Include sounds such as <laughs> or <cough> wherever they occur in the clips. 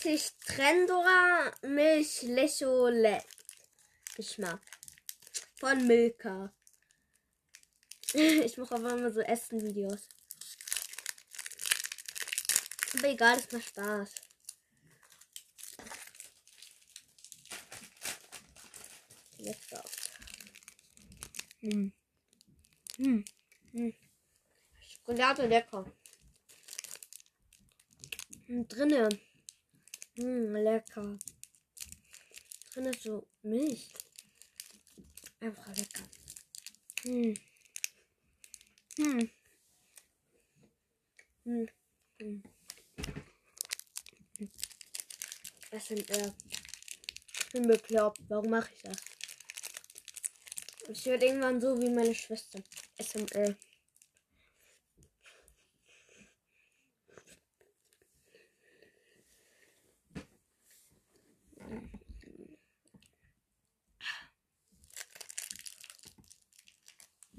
Essig Trendora Milch Lecholette Geschmack von Milka. <laughs> Ich mache aber immer so Essen-Videos. Aber egal, es macht Spaß. Let's go. Hm. Hm. Hm. Schokolade lecker. Und drinnen. Hm, lecker. Drin ist so Milch. Einfach lecker. Hm. Hm. Hm. Hm. Das sind, äh, ich bin bekloppt. Warum mache ich das? Ich werde irgendwann so wie meine Schwester. SML.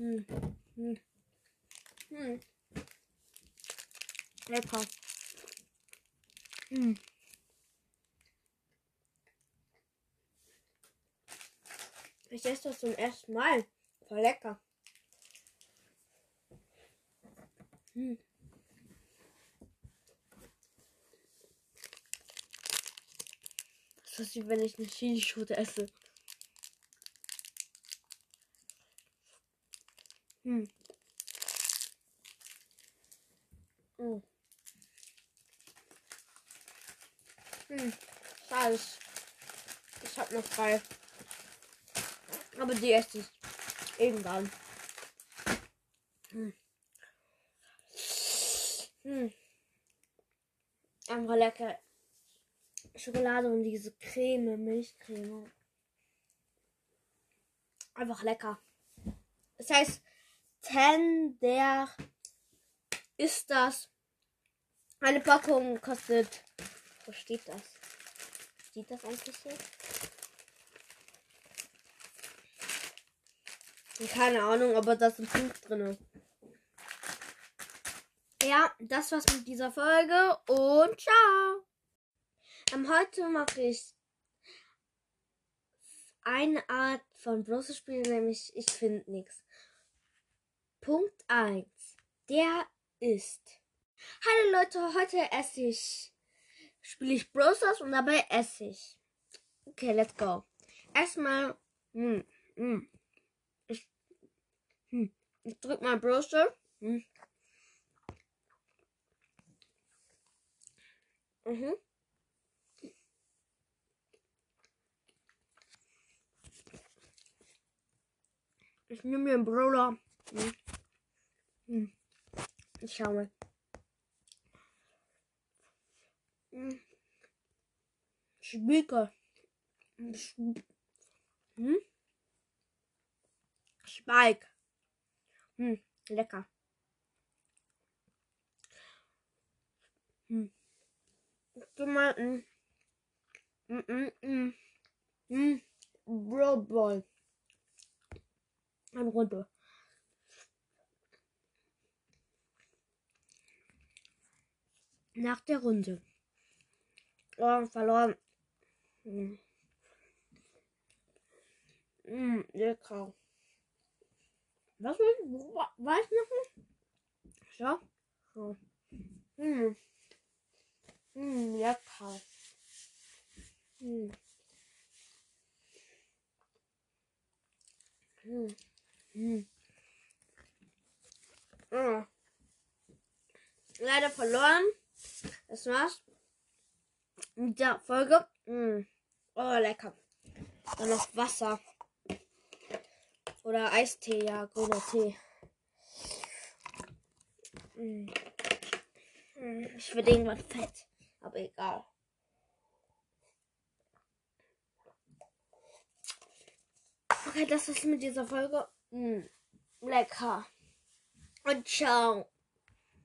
Hm. Hm. Hm. Lecker. Hm. Ich esse das zum ersten Mal. Voll lecker. Hm. Das ist wie wenn ich eine Chilischote esse. Hm. Hm. Hm. Schade. Ich hab noch drei. Aber die esse ich irgendwann. Hm. Hm. Einfach lecker. Schokolade und diese Creme, Milchcreme. Einfach lecker. Das heißt, Tender ist das. Eine Packung kostet. Wo steht das? Steht das eigentlich so? Keine Ahnung, aber da ist ein Punkt drin. Ja, das war's mit dieser Folge und ciao. Ähm, heute mache ich eine Art von bloßes Spiel, nämlich ich finde nichts. Punkt 1. Der ist. Hallo Leute, heute esse ich. Spiele ich Browsers und dabei esse ich. Okay, let's go. Erstmal. Hm, hm. Ich, hm. ich drück mal Browser. Hm. Mhm. Ich nehme mir einen Brawler. Hm. Hm. Ich schau mal. Hm. Spike. Hm? Spike. Hm, lecker. Hm. Tomaten. Mm, mm, mm. Mm. Bro Ball. Eine Nach der Runde. Oh, verloren. Mm. Mm, lecker. Was will weiß noch? So. so. Mm. Mm, lecker. Mm. Mm. Mm. Mm. Leider verloren. Das war's mit der Folge. Mm. Oh, lecker. Dann noch Wasser. Oder Eistee, ja, grüner Tee. Mm. Mm. Ich würde irgendwann fett. Aber egal. Okay, das ist mit dieser Folge. Mm. Lecker. Und ciao.